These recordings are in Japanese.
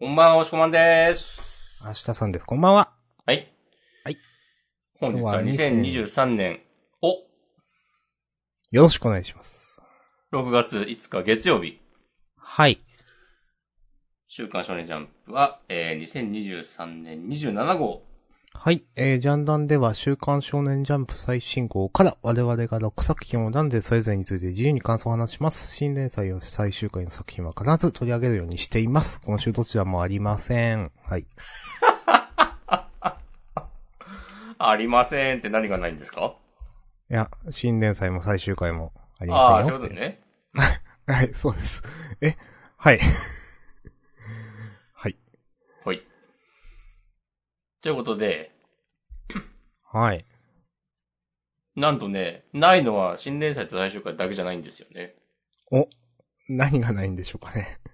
こんばんは、おしこまんです。明日さんです。こんばんは。はい。はい。本日は今日は2000 2023年、お、よろしくお願いします。6月5日月曜日、はい。週刊少年ジャンプは、えー、2023年27号。はい。えー、ジャンダンでは週刊少年ジャンプ最新号から我々が6作品を選んでそれぞれについて自由に感想を話します。新連載を最終回の作品は必ず取り上げるようにしています。今週どちらもありません。はい。ありませんって何がないんですか？いや、新連載も最終回もありませんよ。そういうことね。はい、そうです。え、はい。はい。はい。ということで、はい。なんとね、ないのは新連載と最終回だけじゃないんですよね。お、何がないんでしょうかね。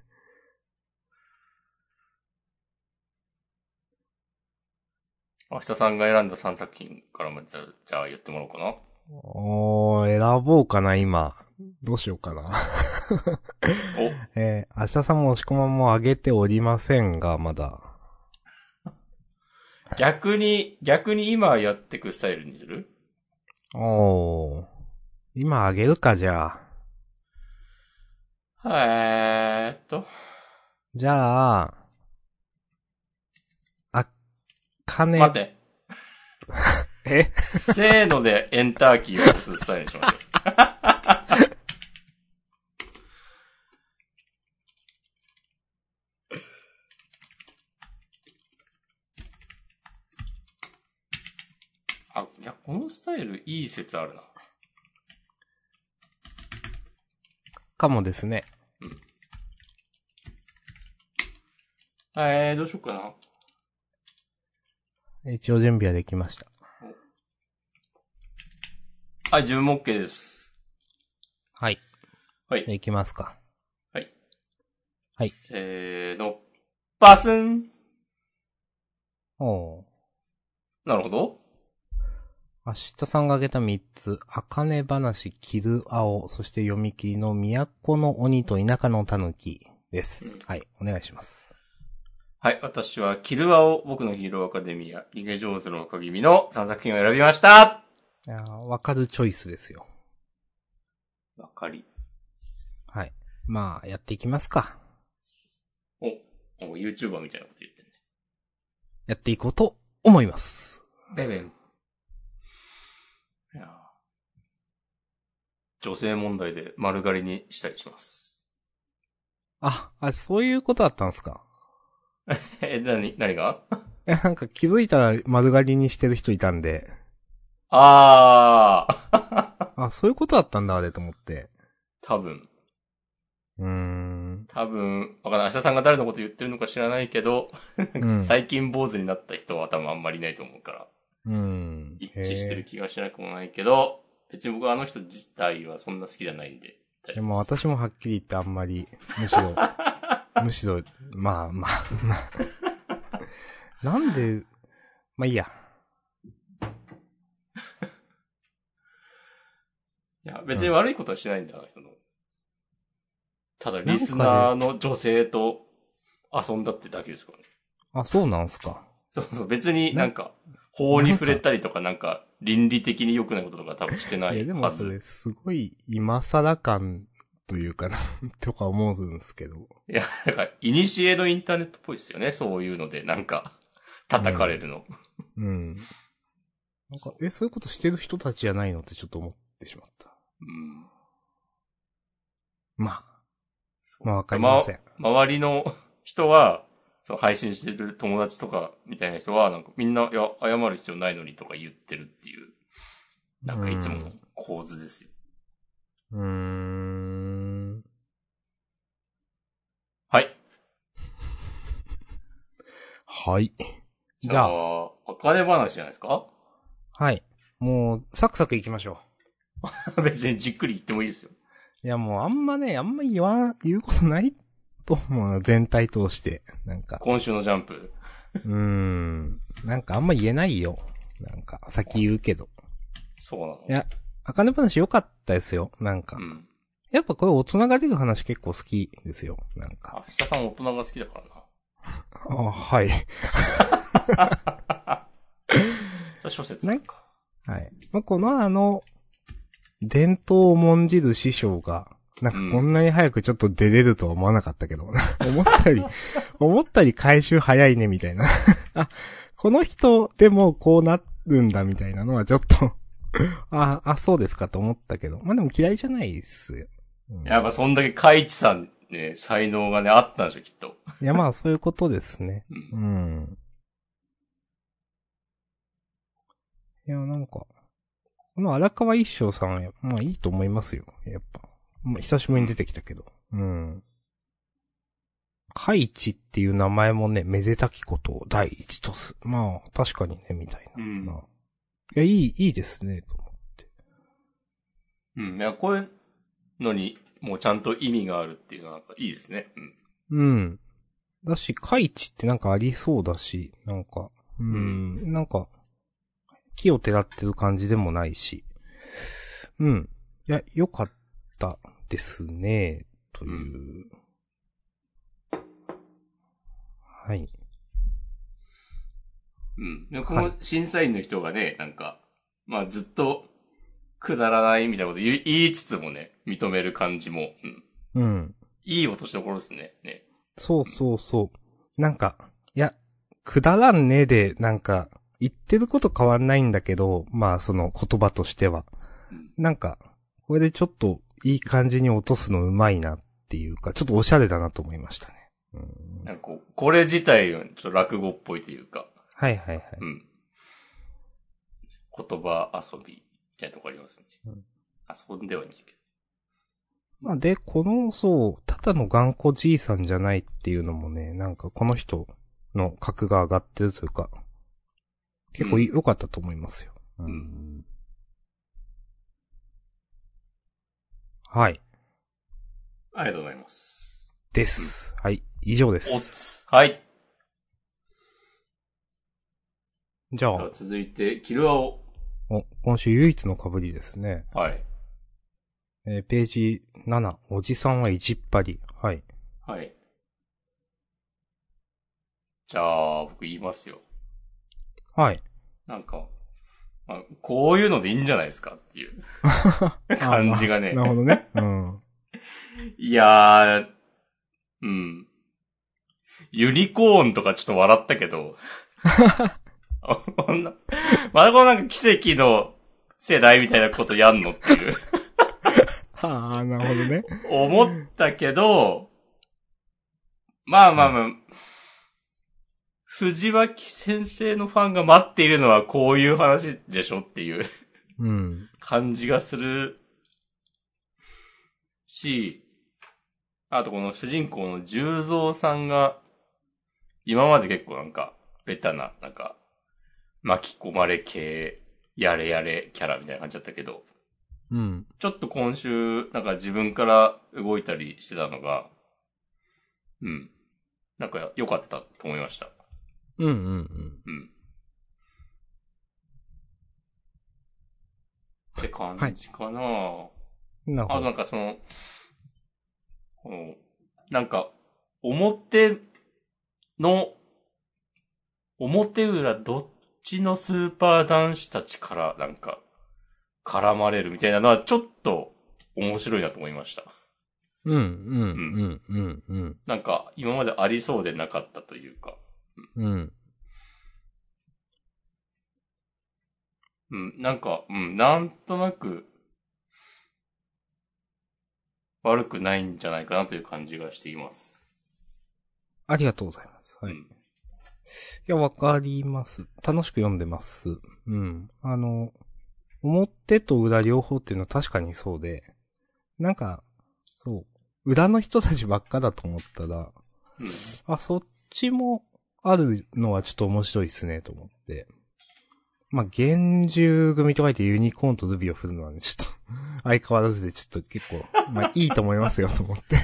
明日さんが選んだ3作品からもじゃあ、じゃあ言ってもらおうかな。おー、選ぼうかな、今。どうしようかな。お、えー、明日さんも押し込まんも上げておりませんが、まだ。逆に、逆に今やってくスタイルにする？おー。今上げるか、じゃあ。えーっと。じゃあ、あ、金、待って。え？せーのでエンターキーを押すスタイルにしましょう。あ、いや、このスタイルいい説あるな。かもですね。えー、どうしようかな。一応準備はできました。はい、自分も OK です。はい。はい。いきますか。はい。はいせーの。バスンおー。なるほど。明日さんが挙げた3つ、あかね話、キル青、そして読み切りの都の鬼と田舎の狸です。はい、お願いします。はい、私は、キルアオ、僕のヒーローアカデミア、逃げ上手の赤君の3作品を選びましたいやーわかるチョイスですよ。わかり。はい。まあ、やっていきますか。お、なんか YouTuber みたいなこと言ってんね。やっていこうと思います。ベベン。いやー女性問題で丸刈りにしたりします。あ、あ、そういうことだったんですか？え、なに、何が？いや、なんか気づいたら丸刈りにしてる人いたんで、あー。あ、そういうことだったんだ、あれと思って。多分。うーん。多分、わかんない。明日さんが誰のこと言ってるのか知らないけど、うん。最近坊主になった人は多分あんまりいないと思うから。うん。一致してる気がしなくもないけど、別に僕はあの人自体はそんな好きじゃないんで。大でも私もはっきり言ってあんまり、むしろ、むしろ、まあまあ、まあ。なんで、まあいいや。いや、別に悪いことはしないんだ、あの人の。ただ、リスナーの女性と遊んだってだけですからね。あ、そうなんすか。そうそう、別になんか、法に触れたりとかなんか、倫理的に良くないこととか多分してないいや、ではず。もそれ、すごい、今更感というかな、とか思うんですけど。いや、なんか、イニシエのインターネットっぽいですよね。そういうので、なんか、叩かれるの。うん。なんか、え、そういうことしてる人たちじゃないのってちょっと思ってしまった。うん。まあ、まあわかりません。ま周りの人は、その配信してる友達とかみたいな人は、なんかみんな、いや、謝る必要ないのにとか言ってるっていう、なんかいつもの構図ですよ。うーん。はい。はい。じじゃあ、ゃあ、あかね話じゃないですか？はい。もう、サクサクいきましょ 別にじっくり言ってもいいですよ。う。いや、もうあんまね、あんま言わん、言うことないと思うな、全体通して。なんか、今週のジャンプ。うーん。なんかあんま言えないよ。なんか、先言うけど。そうなの？いや、あかね話良かったですよ。なんかう。ん。やっぱこれ大人が出る話結構好きですよ。なんか。あ、下さん大人が好きだからな。あ、はい。小説なんか。はい。まあ、このあの、伝統を重んじる師匠が、なんかこんなに早くちょっと出れるとは思わなかったけど、思ったより、思ったよ り回収早いね、みたいな。あ、この人でもこうなるんだ、みたいなのはちょっとあ、あ、そうですかと思ったけど。まあ、でも嫌いじゃないっすよ。うんやっぱそんだけカイチさんね、才能がね、あったんでしょ、きっと。いや、まあ、そういうことですね。うんうん。いや、なんか、この荒川一生さんは、まあいいと思いますよ。やっぱ。まあ、久しぶりに出てきたけど。うん。カイチっていう名前もね、めでたきことを第一とす。まあ、確かにね、みたいな。うんまあいや、いい、いいですね、と思って。うん。いや、こういうのに、もうちゃんと意味があるっていうのは、いいですね。うん。うん。だし、カイチってなんかありそうだし、なんか、うん、なんか、木をてらってる感じでもないし、うん。いや、良かったですね、という。はい。うん。でこの審査員の人がね、なんか、まあずっと、くだらないみたいなこと言い言いつつもね、認める感じも、うん。うん。いい落としどころですね。ね。そうそうそう。なんか、いや、くだらんねで、なんか、言ってること変わんないんだけど、まあその言葉としては。うん。なんか、これでちょっといい感じに落とすのうまいなっていうか、ちょっとおしゃれだなと思いましたね。うん、なんかこう、これ自体、ちょっと落語っぽいというか、はいはいはい。うん。言葉遊び、みたいなとこありますね。うん遊んではいないけまあで、この、そう、ただの頑固じいさんじゃないっていうのもね、なんかこの人の格が上がってるというか、結構良かったと思いますよ。んはい。ど。ありがとうございます。です。はい。以上です。おつ。はい。じゃあ続いて、キルアを。お、今週唯一の被りですね。はい。えーページ7、おじさんは意地っ張り。はい。はい。じゃあ、僕言いますよ。はい。なんか、まあ、こういうのでいいんじゃないですかっていう 感じがね。なるほどね。うん。いやー、うん。ユニコーンとかちょっと笑ったけど、あこんな、まだこのなんか奇跡の世代みたいなことやんのっていう、は あ、なるほどね。思ったけど、まあまあまあ、藤脇先生のファンが待っているのはこういう話でしょっていううん。感じがするし、あとこの主人公の十三さんが、今まで結構なんか、ベタな、なんか、巻き込まれ系、やれやれキャラみたいな感じだったけど、うん。ちょっと今週、なんか自分から動いたりしてたのが、うん。なんか良かったと思いました。うんうんうん。うん。って感じかな、あとななるほど。んかその、この、なんか、表の、表裏どっちのスーパー男子たちからなんか、絡まれるみたいなのはちょっと面白いなと思いました。うんうんうんうんうん。なんか、今までありそうでなかったというか、うん。うん、なんか、うん、なんとなく、悪くないんじゃないかなという感じがしています。ありがとうございます。はい。いうんや、わかります。楽しく読んでます。うん。あの、表と裏両方っていうのは確かにそうで、なんか、そう、裏の人たちばっかだと思ったら、うん。あ、そっちもあるのはちょっと面白いっすね、と思って。まあ、厳重組と書いてユニコーンとルビーを振るのはね、ちょっと、相変わらずでちょっと結構、まあ、いいと思いますよ、と思って。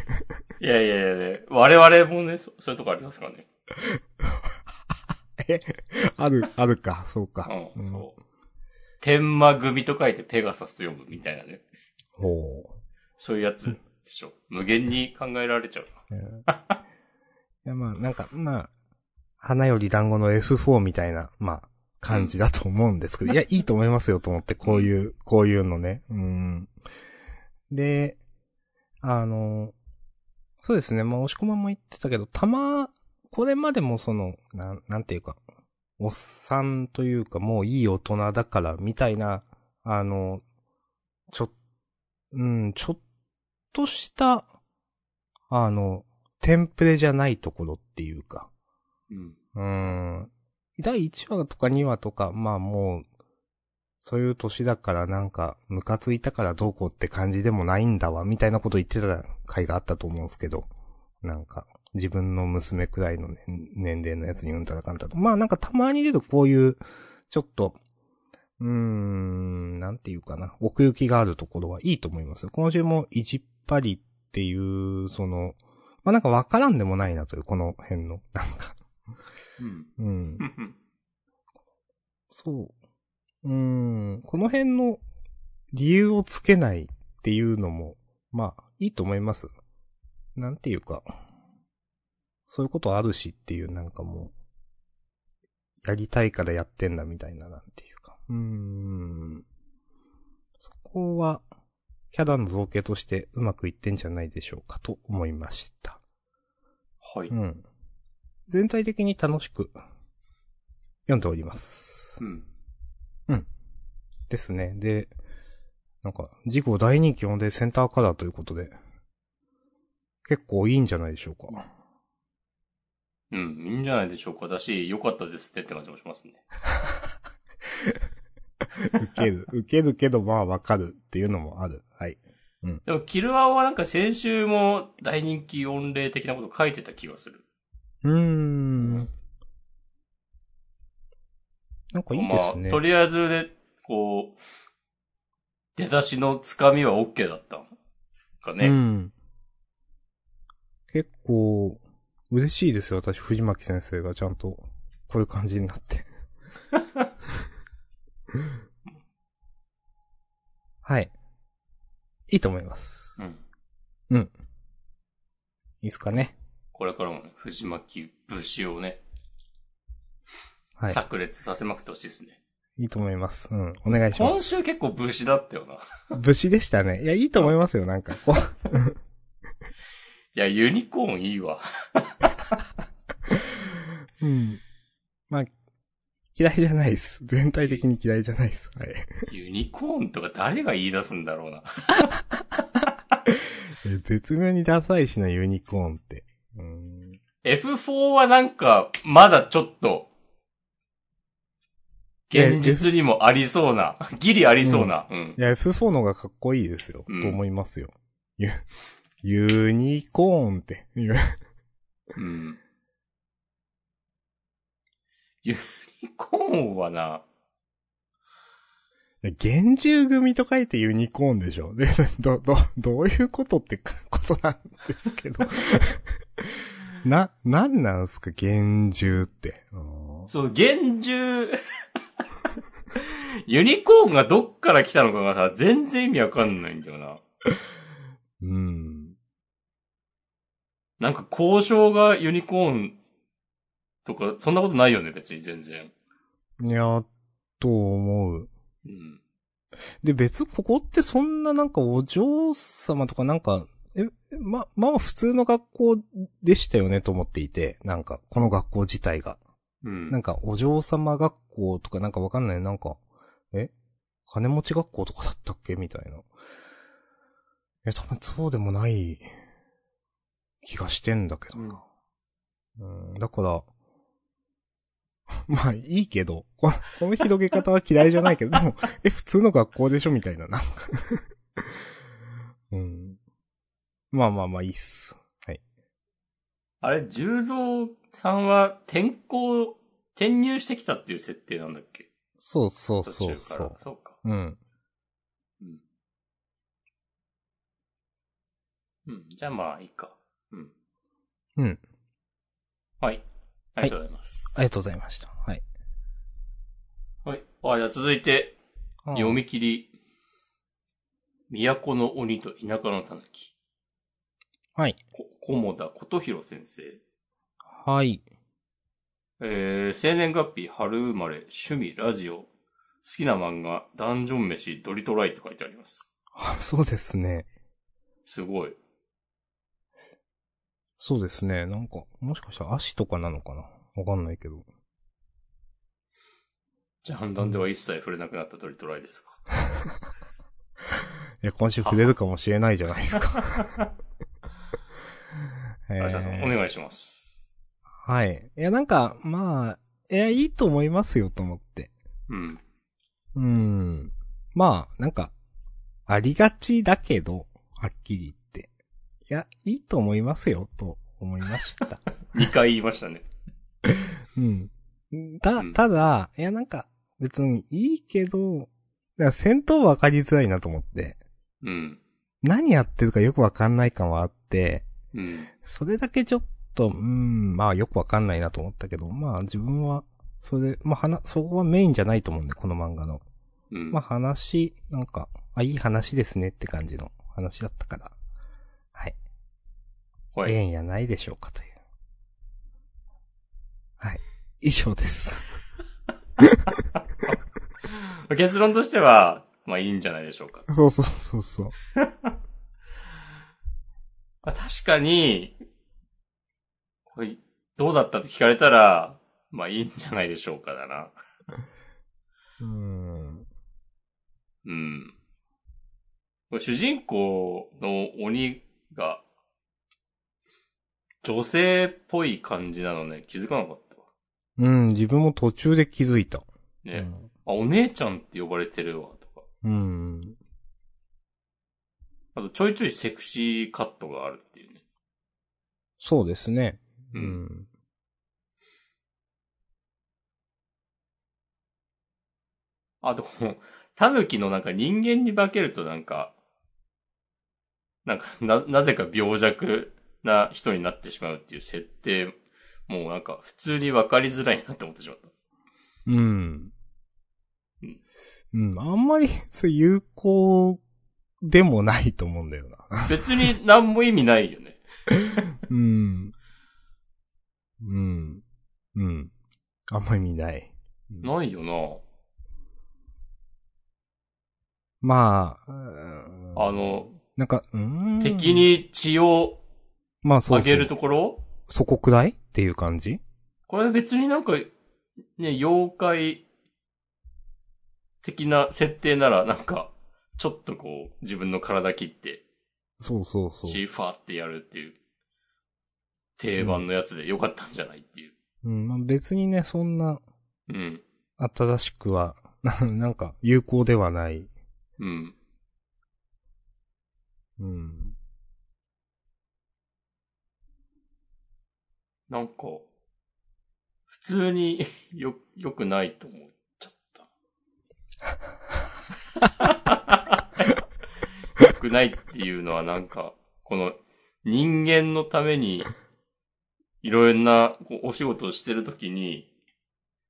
いやいやいやね、我々もね、そそういうとこありますからね。え、ある、あるか、そうか。うん、そう。天魔組と書いてペガサスと読むみたいなね。ほう。そういうやつでしょ。無限に考えられちゃういや、まあ、なんか、まあ、花より団子の F4 みたいな、まあ、感じだと思うんですけど、いや、いいと思いますよと思って、こういう、こういうのね。うん。で、あの、そうですね、まあ、押し込まんも言ってたけど、たま、これまでもその、なん、なんていうか、おっさんというか、もういい大人だから、みたいな、あの、ちょ、うん、ちょっとした、あの、テンプレじゃないところっていうか、うん。うん。第1話とか2話とか、まあもう、そういう年だからなんか、ムカついたからどうこうって感じでもないんだわ、みたいなこと言ってた回があったと思うんですけど、なんか、自分の娘くらいの、ね、年齢のやつにうんたらかんたと。まあなんかたまに出るとこういう、ちょっと、うーん、なんていうかな、奥行きがあるところはいいと思います。今週もいじっぱりっていう、その、まあなんかわからんでもないなという、この辺の、なんか、うん。うん。う んそう。うーん。この辺の理由をつけないっていうのも、まあ、いいと思います。なんていうか、そういうことあるしっていうなんかもう、やりたいからやってんだみたいななんていうか。うーん。そこは、キャラの造形としてうまくいってんじゃないでしょうかと思いました。はい。うん。全体的に楽しく読んでおります。うん。ですね。で、なんか、事故大人気のでセンターカラーということで、結構いいんじゃないでしょうか。うん。いいんじゃないでしょうか。だし、良かったですねって感じもしますね。受ける。受けるけど、まあわかるっていうのもある。はい。でも、キルアオはなんか先週も大人気御礼的なこと書いてた気がする。うーん。なんかいいですね。まあ、とりあえずで、こう、出だしのつかみは OK だったんかね。うん。結構、嬉しいですよ、私、藤巻先生がちゃんと、こういう感じになって。はい。いいと思います。うん。いいですかね。これからもね、藤巻節をね、はい。炸裂させまくってほしいですね。いいと思います。うん。お願いしま今す。週結構節だったよな。武士でしたね。いや、いいと思いますよ、なんか。こういや、ユニコーンいいわ。うん。まあ、嫌いじゃないです。全体的に嫌いじゃないです。はい。ユニコーンとか誰が言い出すんだろうな。え絶妙にダサいしな、ユニコーンって。うん。F4 はなんか、まだちょっと、現実にもありそうな、ギリありそうな。うんい。や、F4 の方がかっこいいですよ。うんと思いますよ。ユ、ユニコーンって。い ううん。ユニコーンはな、厳重組と書いてユニコーンでしょ。で、ど、ど、どういうことってかことなんですけど。な、なんなんすか、厳重って。そう、厳重、ユニコーンがどっから来たのかがさ、全然意味わかんないんだよな。うん。なんか交渉がユニコーンとか、そんなことないよね、別に全然。いや、と思う。うん。で、別、ここってそんななんかお嬢様とかなんか、え、ま、まあ普通の学校でしたよねと思っていて、なんか、この学校自体が。うん。なんか、お嬢様学校とかなんかわかんない。なんか、え？金持ち学校とかだったっけ？みたいな。え、多分そうでもない気がしてんだけどな。うん、だから、まあいいけど、この広げ方は嫌いじゃないけど、でも、え、普通の学校でしょみたいな、なんか。うん。まあまあまあいいっす。あれ、重蔵さんは転校、転入してきたっていう設定なんだっけ？そうそう途そうそう。そうか。うん。うん。うん。じゃあまあ、いいか。うん。うん。はい。ありがとうございます。ありがとうございました。はい。はい。あ、じゃあ続いて、読み切り。都の鬼と田舎の狸。はい。こ、菰田琴弘先生。はい。えー、生年月日、春生まれ、趣味、ラジオ、好きな漫画、ダンジョン飯、ドリトライと書いてあります。あそうですね。すごい。そうですね。なんか、もしかしたら足とかなのかな？わかんないけど。ジャンダンでは一切触れなくなったドリトライですか？いや、今週触れるかもしれないじゃないですか。え あじゃあさん、おー、願いします。はい。いや、なんか、まあ、いや、いいと思いますよ、と思って。うん。うん。まあ、なんか、ありがちだけど、はっきり。いや、いいと思いますよ、と思いました。2回言いましたね。うん。たうん、ただ、いや、なんか、別にいいけど、戦闘わかりづらいなと思って。うん。何やってるかよくわかんない感はあって、うん。それだけちょっと、うーん、まあよくわかんないなと思ったけど、まあ自分は、それ、まあ話、そこはメインじゃないと思うんで、この漫画の。うん。まあ話、なんか、あ、いい話ですねって感じの話だったから。はい。はい。ええんやないでしょうかという。はい。以上です。結論としては、まあいいんじゃないでしょうか。そうそうそうそう。まあ、確かに、これ、どうだったって聞かれたら、まあいいんじゃないでしょうかだな。うーん。うん。主人公の鬼が、女性っぽい感じなのね、気づかなかったわ。うん、自分も途中で気づいた。ね、あ、お姉ちゃんって呼ばれてるわ、とか。うん。うん。あと、ちょいちょいセクシーカットがあるっていうね。そうですね。う。うんん。あと、タヌキのなんか人間に化けるとなんか、なんか、な、なぜか病弱な人になってしまうっていう設定、もうなんか普通に分かりづらいなって思ってしまった。うんうん。うん。あんまり、そう、有効でもないと思うんだよな。別に何も意味ないよね。うん。うん。うん。あんまり見ない。ないよな。まあ、うんあの、なんか、うーん。敵、に血をまあそうそうあげるところ？そこくらい？っていう感じ？これ別になんか、ね、妖怪的な設定ならなんか、ちょっとこう、自分の体切って、そうそうそう。血ファーってやるっていう、定番のやつでよかったんじゃないっていう。うん、まあ別にね、そんな、うん。新しくは、なんか、有効ではない。うん。うん。なんか、普通に よ、良くないと思っちゃった。良くないっていうのはなんか、この人間のために、いろいろなこうお仕事をしてるときに、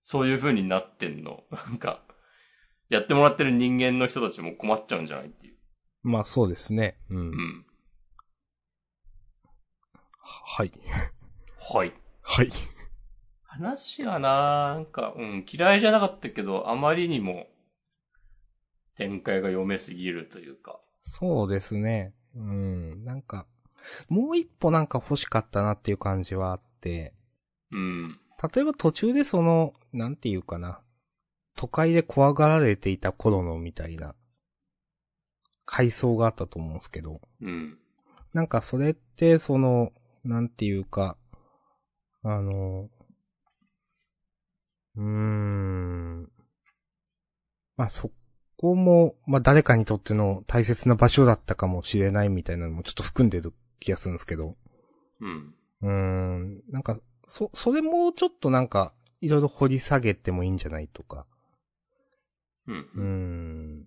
そういう風になってんの。なんか、やってもらってる人間の人たちも困っちゃうんじゃないっていう。まあそうですね。うん。うん。はい。はい。はい。話がな、なんか、うん、嫌いじゃなかったけど、あまりにも、展開が読めすぎるというか。そうですね。うん。なんか、もう一歩なんか欲しかったなっていう感じはあって、うん。例えば途中でその、なんていうかな、都会で怖がられていた頃のみたいな、階層があったと思うんですけど、うん。なんかそれって、その、なんていうか、あの、うーん。まあ、そこも、まあ、誰かにとっての大切な場所だったかもしれないみたいなのもちょっと含んでる気がするんですけど。うん。うーん。なんか、そ、それもちょっとなんか、いろいろ掘り下げてもいいんじゃないとか。うん。うーん。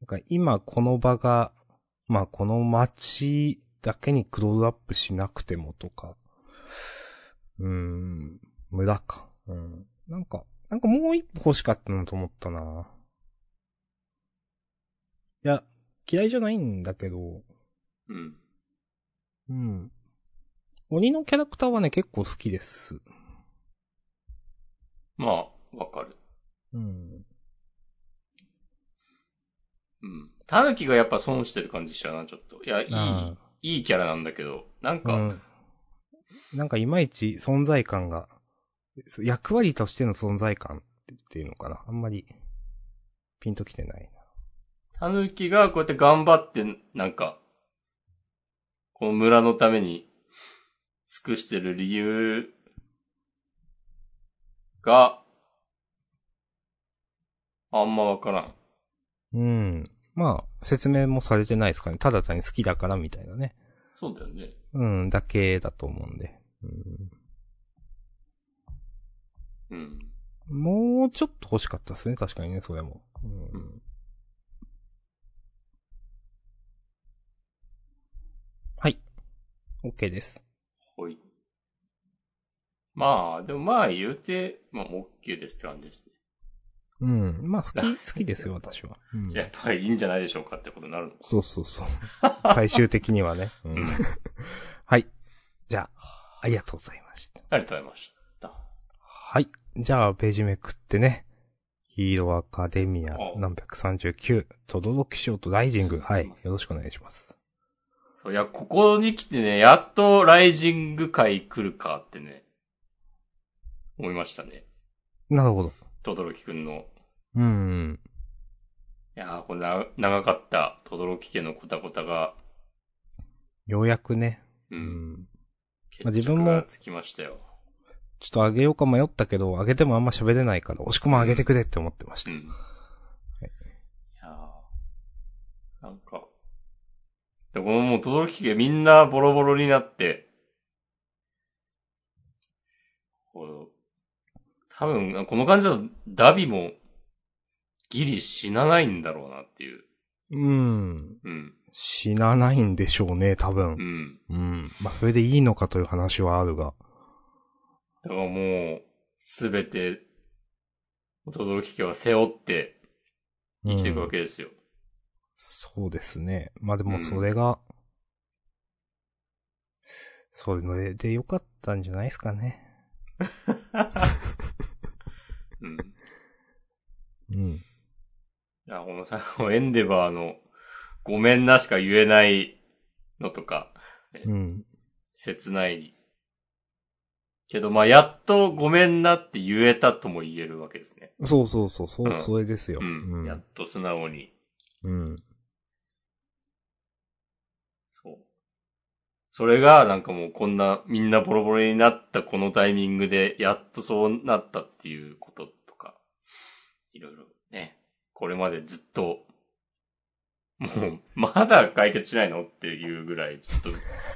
なんか今この場が、まあこの街だけにクローズアップしなくてもとか。うーん。無駄か。うん。なんか、なんかもう一歩欲しかったなと思ったな。いや、嫌いじゃないんだけど、うん。うん。鬼のキャラクターはね、結構好きです。まあ、わかる。うん。うん。タヌキがやっぱ損してる感じしちゃうな、ちょっと。いや、いあい、いいキャラなんだけど、なんか、うん。なんかいまいち存在感が、役割としての存在感っていうのかな。あんまり、ピンときてないタヌキがこうやって頑張って、なんか、この村のために尽くしてる理由が、あんまわからん。な。うん。まあ、説明もされてないですかね。ただ単に好きだからみたいなね。そうだよね。うん、だけだと思うんで。うん。うん、もうちょっと欲しかったですね。確かにね、それも。うんうんはい。OK です。ほい。まあ、でもまあ言うて、まあ、も OK ですって感じですね。うん。まあ、好き、好きですよ、私は。うんじゃあやっぱりいいんじゃないでしょうかってことになるのか。そうそうそう。最終的にはね。うんうん はい。じゃあ、ありがとうございました。ありがとうございました。はい。じゃあ、ページめくってね。ヒーローアカデミアお何百三十九、とどろきしようとライジング。はい。よろしくお願いします。そう、いや、ここに来てね、やっとライジング会来るかってね、思いましたね。なるほど。とどろきくんの。うん。いやー、これな、長かった、とどろき家のコタコタが、ようやくね。う、うんまあ自分もつきましたよ。ちょっと上げようか迷ったけど、上げてもあんま喋れないから、押し込ま上げてくれって思ってました。うん。いやーなんか、でこのもう、とどろき家みんなボロボロになって、こう多分、この感じだと、ダビも、ギリ死なないんだろうなっていう。うん。うん。死なないんでしょうね、多う分。ん。うん。まあ、それでいいのかという話はあるが。だからもう、すべて、轟家は背負って生きていくわけですよ。そうですね。まあでもうんそれが、それで良かったんじゃないですかね。うん。うん。いや、このさ、エンデバーの、ごめんなしか言えないのとか、うん。切ない。けど、まあ、やっとごめんなって言えたとも言えるわけですね。そうそうそう、そう、うんそれですよ。うん。やっと素直に。うん。そう。それが、なんかもうこんな、みんなボロボロになったこのタイミングで、やっとそうなったっていうこととか、いろいろね、これまでずっと、もう、まだ解決しないの？っていうぐらいずっと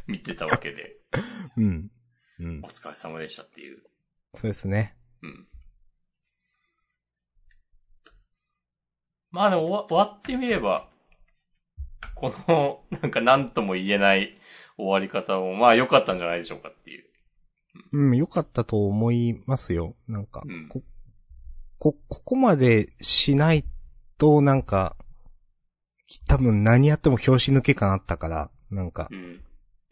見てたわけで、うん。うんお。疲れ様でしたっていう。そうですね。うん。まあでも終わ終わってみれば、この、なんか何とも言えない終わり方も、まあ良かったんじゃないでしょうかっていう。うん、良かったと思いますよ。なんか、うんこ、こ、ここまでしないと、なんか、多分何やっても拍子抜け感あったから、なんかう、ん。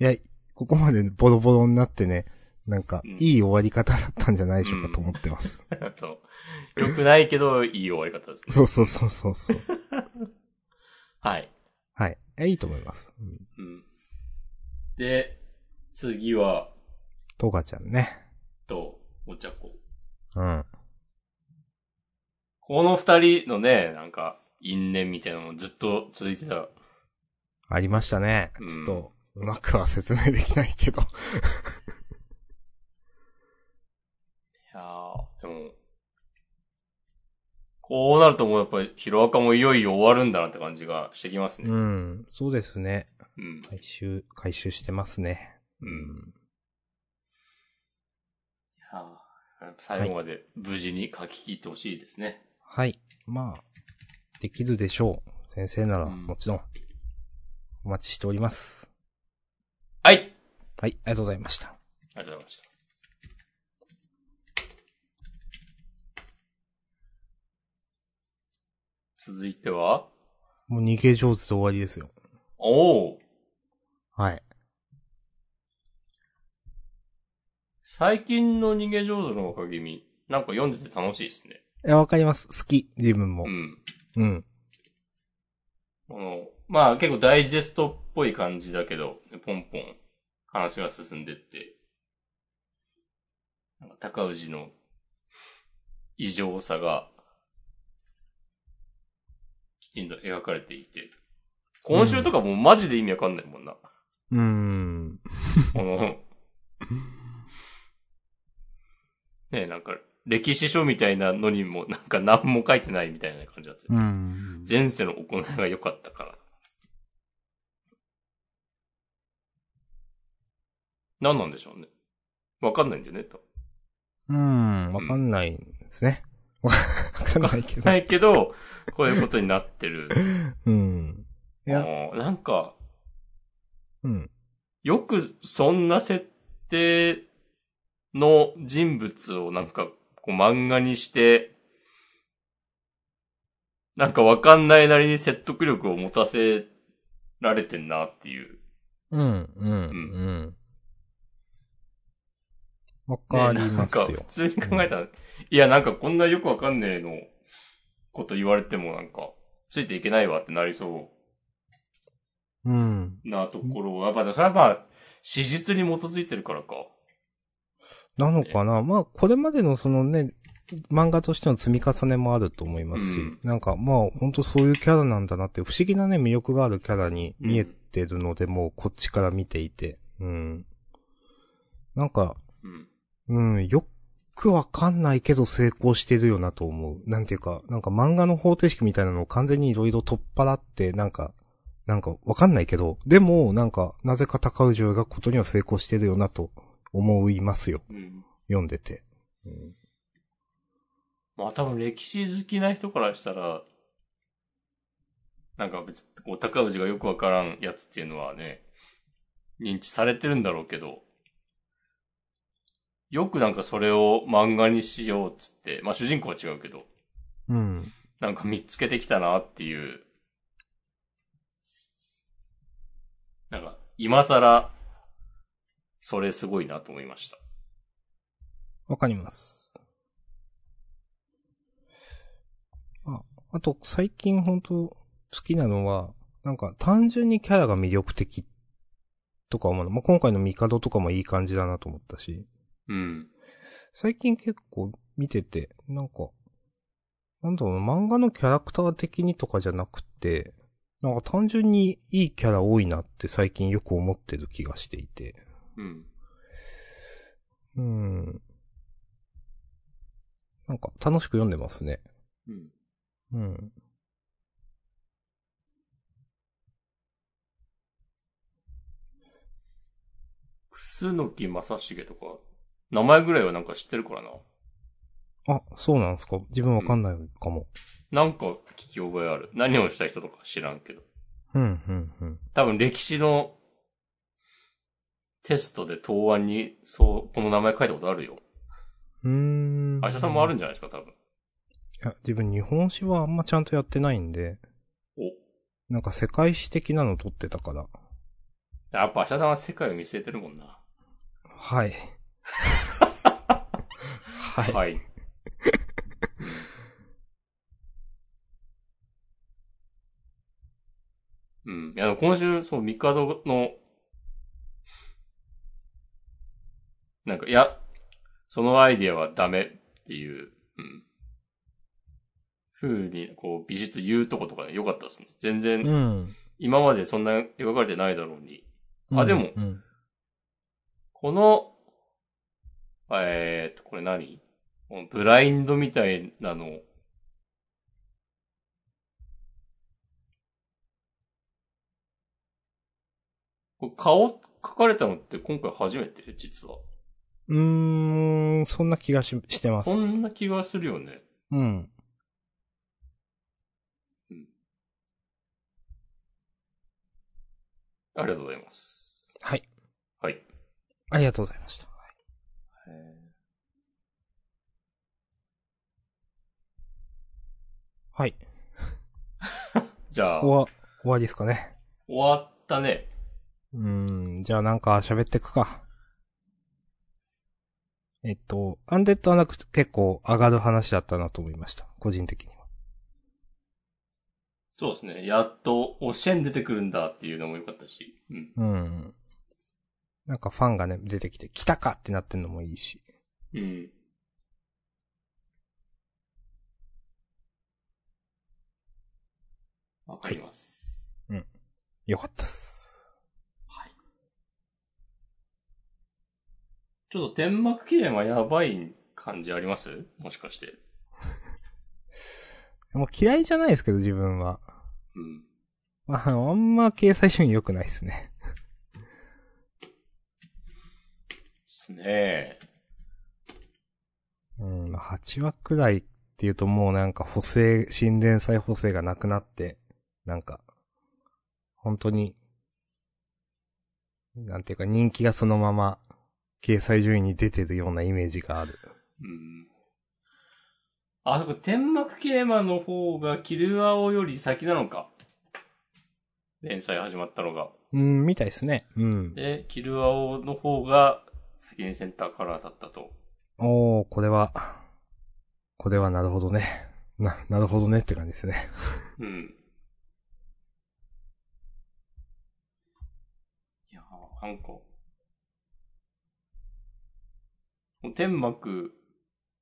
いや、ここまでボロボロになってね、なんかうん、いい終わり方だったんじゃないでしょうかと思ってます。そう。良くないけど、いい終わり方ですね。そうそうそうそうそう。はい。はい。えいいと思います。うん。うん。で、次は、トガちゃんね。と、お茶子。うん。この二人のね、なんか、因縁みたいなのもずっと続いてた。ありましたね。うんちょっと、うまくは説明できないけど。いやー、でも、こうなるともうやっぱり、ヒロアカもいよいよ終わるんだなって感じがしてきますね。うん。そうですね。うん。回収、回収してますね。うん。いやー最後まで無事に書き切ってほしいですね。はい。まあ、できるでしょう。先生なら、うんもちろん、お待ちしております。はい。ありはい、ありがとうございました。がとうございました。続いては？もう逃げ上手で終わりですよ。おおはい。最近の逃げ上手の若君、なんか読んでて楽しいですね。いや、わかります。好き、自分もう。ん。うん。この、まあ結構ダイジェストっぽい感じだけど、ポンポン話が進んでって、なんか高氏の異常さが、きちんと描かれていて、今週とかもうマジで意味わかんないもんな。うーん。この、ねえ、なんか、歴史書みたいなのにも、なんか何も書いてないみたいな感じだったよ。うん。前世の行いが良かったから。何なんでしょうね。わかんないんだよね、と。うん、わかんないですね。わかんないけど。ないけど、こういうことになってる。うん。いや、もうなんか、うん。よくそんな設定の人物をなんか、こう漫画にして、なんかわかんないなりに説得力を持たせられてんなっていう。うん、うん、うん。わかりねなんますよ。か普通に考えたら、いやなんかこんなよくわかんねえのこと言われてもなんか、ついていけないわってなりそうん。うなところは、やっぱ、それはまあ、史実に基づいてるからか。なのかな？まあ、これまでのそのね、漫画としての積み重ねもあると思いますし、うんなんかまあ、本当そういうキャラなんだなって、不思議なね、魅力があるキャラに見えてるので、もうこっちから見ていて、うん。なんか、うん。うん、よくわかんないけど成功してるよなと思う。なんていうか、なんか漫画の方程式みたいなのを完全にいろいろ取っ払って、なんか、なんかわかんないけど、でも、なんか、なぜか高氏を描くことには成功してるよなと思いますよ。うん。読んでて。うんまあ多分歴史好きな人からしたら、なんか別に、高氏がよくわからんやつっていうのはね、認知されてるんだろうけど、よくなんかそれを漫画にしようっつって、まあ主人公は違うけど、うん。なんか見つけてきたなっていう、なんか今更、それすごいなと思いました。わかります。あ、あと、最近本当好きなのは、なんか単純にキャラが魅力的とか思うの。まあ、今回のミカドとかもいい感じだなと思ったし。うん。最近結構見てて、なんか、なんだろうな、漫画のキャラクター的にとかじゃなくて、なんか単純にいいキャラ多いなって最近よく思ってる気がしていて。うん。うん。なんか楽しく読んでますね。うん。うん。楠木正成とか、名前ぐらいはなんか知ってるからな。あ、そうなんですか自分わかんないかも。なんか聞き覚えある。何をした人とか知らんけど。うん、うん、うん。多分歴史のテストで答案に、そう、この名前書いたことあるよ。うーん。明日さんもあるんいじゃないですか、多分。や、自分日本史はあんまちゃんとやってないんで、お。なんか世界史的なの取ってたから。やっぱ明日さんは世界を見据えてるもんな。はい。はい。はい。うん。いや、今週、そう、ミカドの、なんか、いや、そのアイディアはダメっていう、うん。風に、こう、美術言うとことかね、良かったですね。全然、うん。今までそんな描かれてないだろうに。あでもうん。この、えーと、これ何？このブラインドみたいなの。これ顔描かれたのって今回初めて？実は。うーん、そんな気がし、してます。そんな気がするよね。うん。ありがとうございます。はい。はい。ありがとうございました。はい。じゃあ、終わ、終わりですかね。終わったね。うーん、じゃあなんか喋ってくか。えっと、アンデッドはなくて結構上がる話だったなと思いました。個人的には。そうですね。やっと、おシェン出てくるんだっていうのも良かったし。うん。うん。なんかファンがね、出てきて、来たかってなってんのもいいし。うん。わかります。よかったっす。はい。ちょっと天幕切れはやばい感じあります？もしかして。もう嫌いじゃないですけど、自分は。うん。まあ、あんま掲載順位良くないですね。ですね。うん、まあ8話くらいっていうともうなんか補正、新連載補正がなくなって、なんか、本当に、なんていうか人気がそのまま掲載順位に出てるようなイメージがある。うん。あ、そこ天幕切れマの方がキルアオより先なのか。連載始まったのが。うん、みたいですね。うん。で、キルアオの方が先にセンターカラーだったと。おー、これは、これはなるほどね。な、なるほどねって感じですね。うん。いやー、なんか、天幕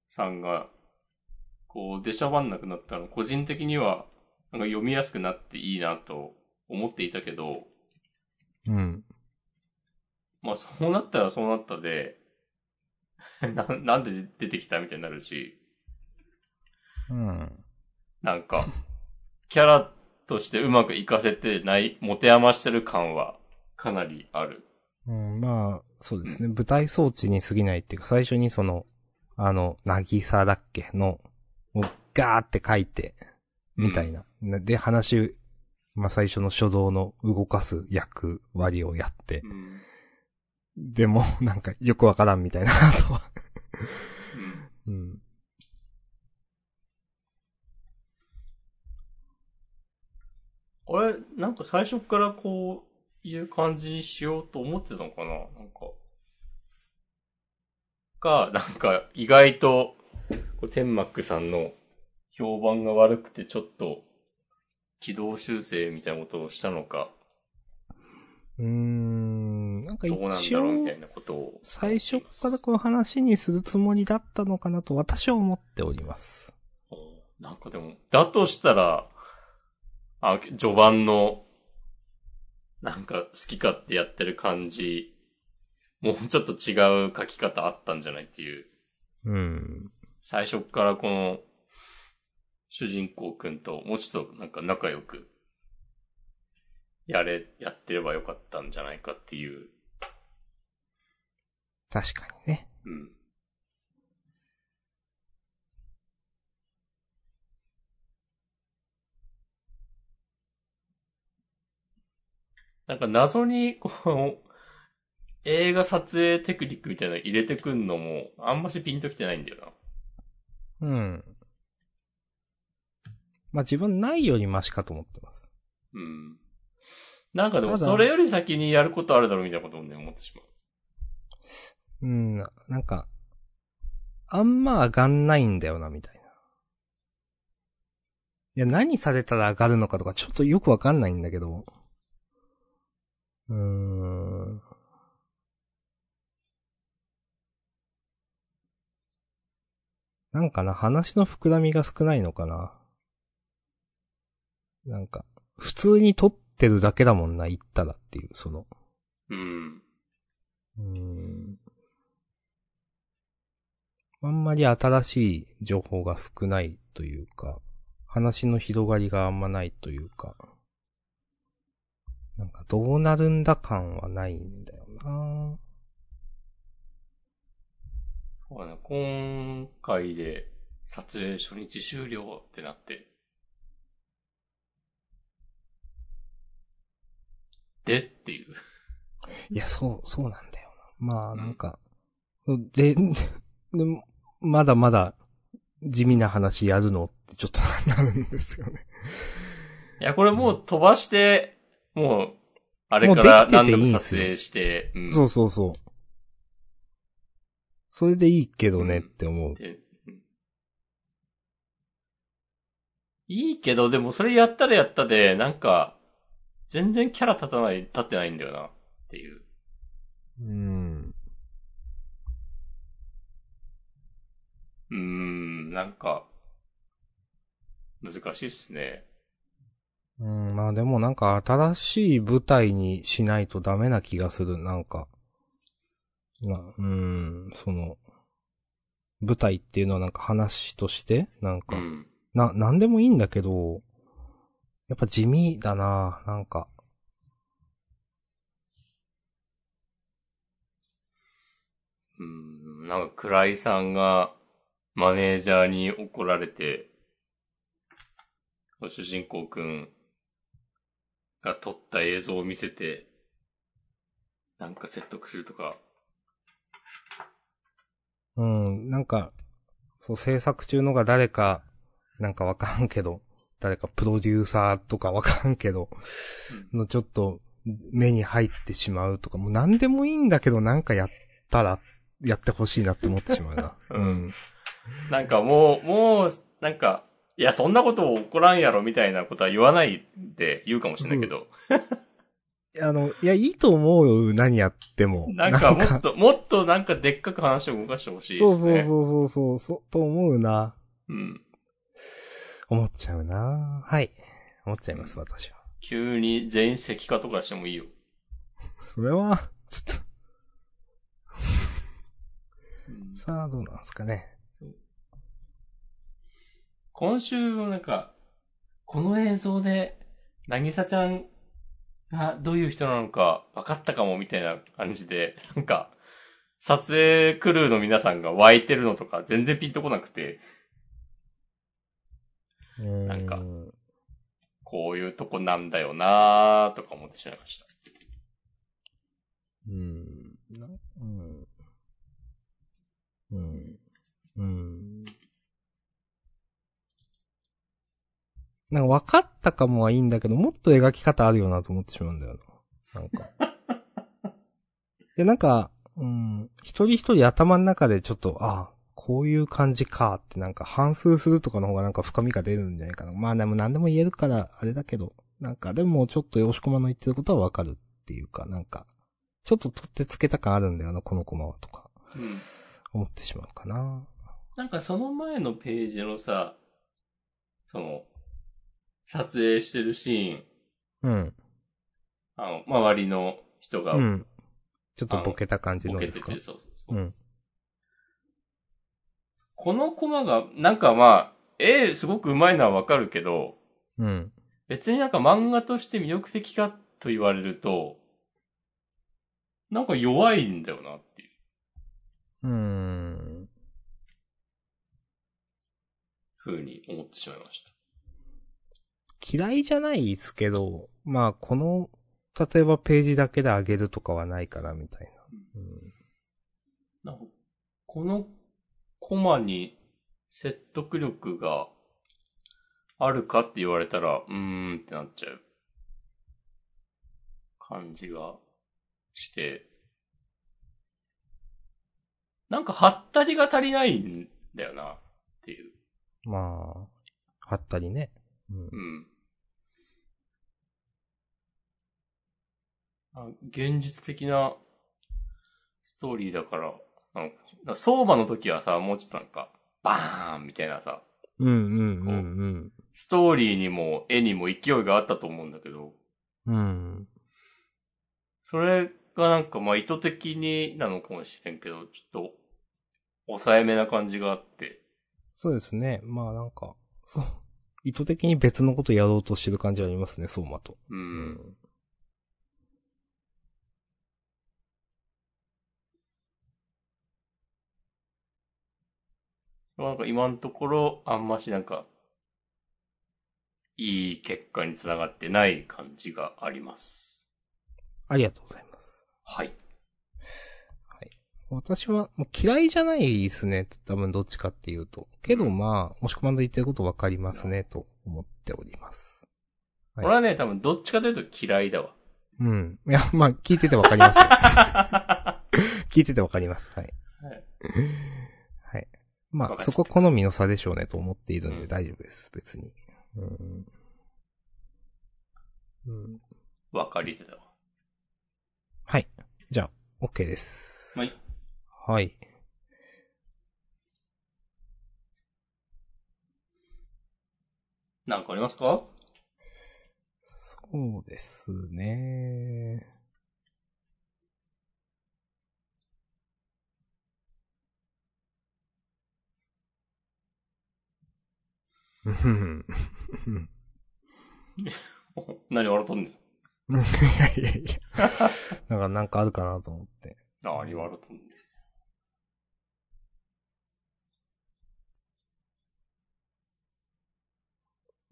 さんが、こう、出しゃばんなくなったの、個人的には、なんか読みやすくなっていいなと思っていたけど、うん。まあそうなったらそうなったで、な、なんで出てきたみたいになるし、うん。なんか、キャラとしてうまく活かせてない、持て余してる感はかなりある。うん、まあ、そうですね。舞台装置に過ぎないっていうか、最初にその、あの、なぎさだっけの、ガーって書いて、みたいな。なで、話、まあ最初の初動の動かす役割をやって、うん。でも、なんかよくわからんみたいな、あとは。うん。うん。あれ、なんか最初からこういう感じにしようと思ってたのかな？なんか。か、なんか意外と、こう天幕さんの評判が悪くてちょっと軌道修正みたいなことをしたのか、うーん、なんかどうなん一応だろうみた、いなことを。最初からこの話にするつもりだったのかなと私は思っております。なんかでも、だとしたら、あ、序盤の、なんか好き勝手やってる感じ、もうちょっと違う書き方あったんじゃないっていう。うん。最初っからこの、主人公くんともうちょっとなんか仲良く、やれ、やってればよかったんじゃないかっていう。確かにね。うん。なんか謎に、こう、映画撮影テクニックみたいなの入れてくんのも、あんましピンときてないんだよな。うん。まあ自分ないよりマシかと思ってます。うん。なんかでも、それより先にやることあるだろうみたいなこともね、思ってしまう。うん、ななんか、あんま上がんないんだよな、みたいな。いや、何されたら上がるのかとかちょっとよくわかんないんだけど。うーん。なんかな、話の膨らみが少ないのかな。なんか、普通に撮ってるだけだもんな、言ったらっていう、その。うん。うーんあんまり新しい情報が少ないというか、話の広がりがあんまないというか、なんかどうなるんだ感はないんだよなそうだね、今回で撮影初日終了ってなって。でっていう。いや、そう、そうなんだよな。まあ、なんか、で、で、でもまだまだ地味な話やるのってちょっとなるんですよね。いや、これもう飛ばして、もう、あれから何度も撮影して、うんそうそうそう。それでいいけどねって思う。いいけど、でもそれやったらやったで、なんか、全然キャラ立たない、立ってないんだよな、っていう。うん。うーん、なんか、難しいっすね。うん、まあでもなんか新しい舞台にしないとダメな気がする、なんか。な、うん、その、舞台っていうのはなんか話として、なんか、うん。な、なんでもいいんだけど、やっぱ地味だななんか。うん、なんか、倉井さんが、マネージャーに怒られて、主人公くんが撮った映像を見せて、なんか説得するとか、うん、なんか、そう、制作中のが誰か、なんかわからんけど、誰かプロデューサーとかわからんけど、のちょっと目に入ってしまうとか、もう何でもいいんだけどなんかやったら、やってほしいなって思ってしまうな。うん。なんかもう、もう、なんか、いや、そんなこと起こらんやろみたいなことは言わないって言うかもしれないけど、あの、いや、いいと思うよ、何やっても。なんかもっと、もっとなんかでっかく話を動かしてほしいですね。そうそうそうそうそう、そう、と思うな。うん。思っちゃうな。はい。思っちゃいます、私は。急に全員石化とかしてもいいよ。それは、ちょっうんと、さあ、どうなんですかね。今週なんか、この映像で、なぎさちゃんがどういう人なのか分かったかもみたいな感じで、なんか、撮影クルーの皆さんが湧いてるのとか全然ピンとこなくて、なんかうこういうとこなんだよなーとか思ってしまいました。うん。なうん。うん。うん。なんか分かったかもはいいんだけど、もっと描き方あるよなと思ってしまうんだよな。なんか。いや、なんか、うん、一人一人頭の中でちょっと、ああ、こういう感じかってなんか反数するとかの方がなんか深みが出るんじゃないかな。まあでも何でも言えるからあれだけど、なんかでもちょっと吉駒の言ってることはわかるっていうか、なんか、ちょっと取ってつけた感あるんだよな、このコマはとか、うん。思ってしまうかな。なんかその前のページのさ、その、撮影してるシーン、うん。あの、周りの人がうん。ちょっとボケた感じボのですかケてて、そうそうそう。うん。このコマが、なんかまあ、絵すごく上手いのはわかるけど、うん。別になんか漫画として魅力的かと言われると、なんか弱いんだよなっていううーん。風に思ってしまいました。嫌いじゃないですけど、まあ、この、例えばページだけで上げるとかはないから、みたいな。なんか、このコマに説得力があるかって言われたら、うーんってなっちゃう感じがして、なんか、はったりが足りないんだよなっていう。うん。まあ、はったりね。うんう。ん。現実的なストーリーだから、なんか、だ相馬の時はさ、もうちょっとなんか、バーンみたいなさ、うんうんうんストーリーにも絵にも勢いがあったと思うんだけど、うん。うん。それがなんかまあ意図的になのかもしれんけど、ちょっと、抑えめな感じがあって、そうですね。まあなんか、そう。意図的に別のことやろうとしてる感じありますね、相馬と。う。。うんなんか今のところ、あんましなんか、いい結果につながってない感じがあります。ありがとうございます。はい。私は、もう嫌いじゃないですね。多分どっちかっていうと。けどまあ、もしくまんの言ってることわかりますね、と思っております。はい俺はね、多分どっちかというと嫌いだわ。うん。いや、まあ、聞いててわかりますよ。聞いててわかります。はい。はい。まあ、そこ好みの差でしょうねと思っているのうんで大丈夫です、別に。うん。うん。わかりだわ。はい。じゃあ、OK です。はい。はい。なんかありますか？そうですね。何笑っとんねん。いやいやいや。なんか、なんかあるかなと思って。ああ、笑っとんねん。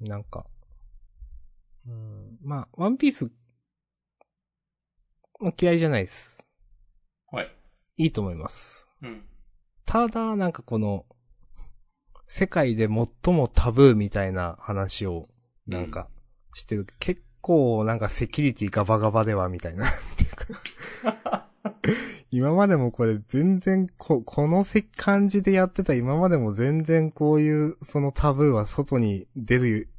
なんか、うん、まあ、ワンピース、まあ、嫌いじゃないです。はい。いいと思います。うん。ただ、なんかこの、世界で最もタブーみたいな話を、なんか、してる。結構、なんかセキュリティガバガバでは、みたいな。っていうか今までもこれ全然こ、このせ感じでやってた今までも全然こういうそのタブーは外に出る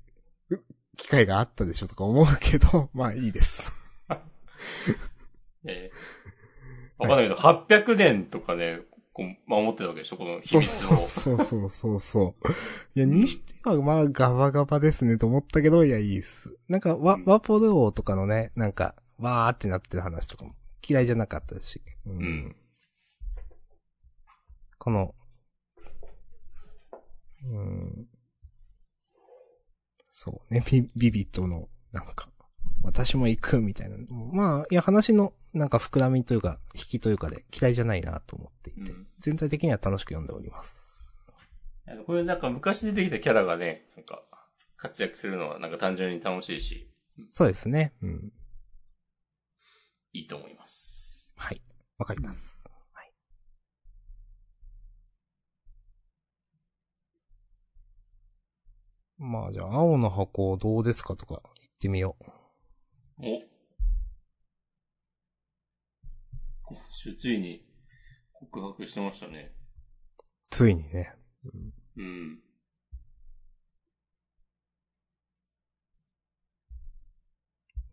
機会があったでしょとか思うけど、まあいいです。ええわかんないけど、800年とかね、こう守ってたわけでしょこの秘そう密を。そうそうそうそうそう。いや、にしてはまあガバガバですねと思ったけど、いや、いいっす。なんか、ワ、ワポル王とかのね、なんか、わーってなってる話とかも嫌いじゃなかったし。うんうんこの、うん。そうね、ビビビットの、なんか、私も行くみたいな。まあ、いや、話の、なんか膨らみというか、引きというかで嫌いじゃないなと思っていて、うん全体的には楽しく読んでおります。これなんか昔出てきたキャラがね、なんか、活躍するのはなんか単純に楽しいし、そうですね。うん。いいと思います。はい。わかります。はい。まあじゃあ、青の箱どうですかとか言ってみよう。おついに告白してましたね。ついにね。うん。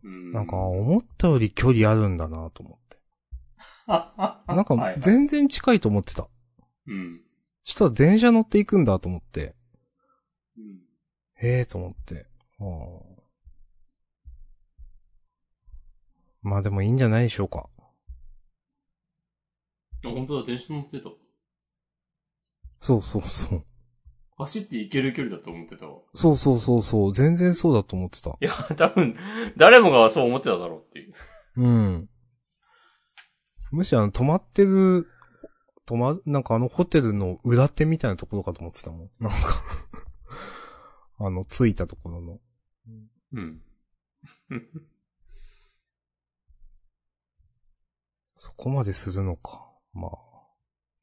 うん。なんか、思ったより距離あるんだなと思って。な なんか、全然近いと思ってた。うん。したら電車乗っていくんだと思って。うん。へえーと思って。あーまあでもいいんじゃないでしょうか。あ、本当だ、電車乗ってた。そうそうそう。走って行ける距離だと思ってたわ。そうそうそうそう。全然そうだと思ってた。いや、多分、誰もがそう思ってただろうっていう。うん。むしろあの、泊まってる、泊ま、なんかあのホテルの裏手みたいなところかと思ってたもん。なんか あの、着いたところの。うん。そこまでするのか。まあ。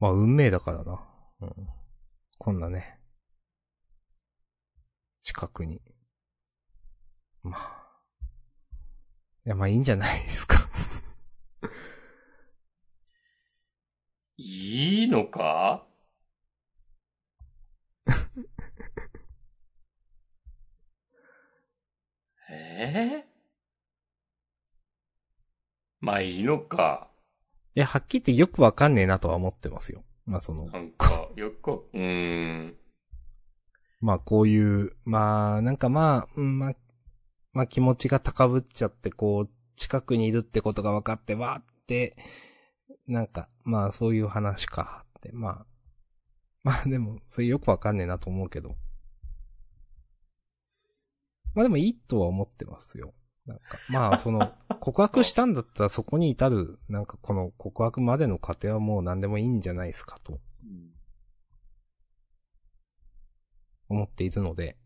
まあ、運命だからな。うん。こんなね。近くに。まあ。いや、まあいいんじゃないですか。いいのか？ええまあいいのか。いや、はっきり言ってよくわかんねえなとは思ってますよ。まあその、なんか、よく、うーん。まあこういう、まあなんかまあ、うん、まあ、まあ気持ちが高ぶっちゃってこう、近くにいるってことが分かって、わーって、なんか、まあそういう話かって、まあ、まあでも、それよくわかんねえなと思うけど。まあでもいいとは思ってますよ。なんか、まあその、告白したんだったらそこに至る、なんかこの告白までの過程はもう何でもいいんじゃないですかと思っているので、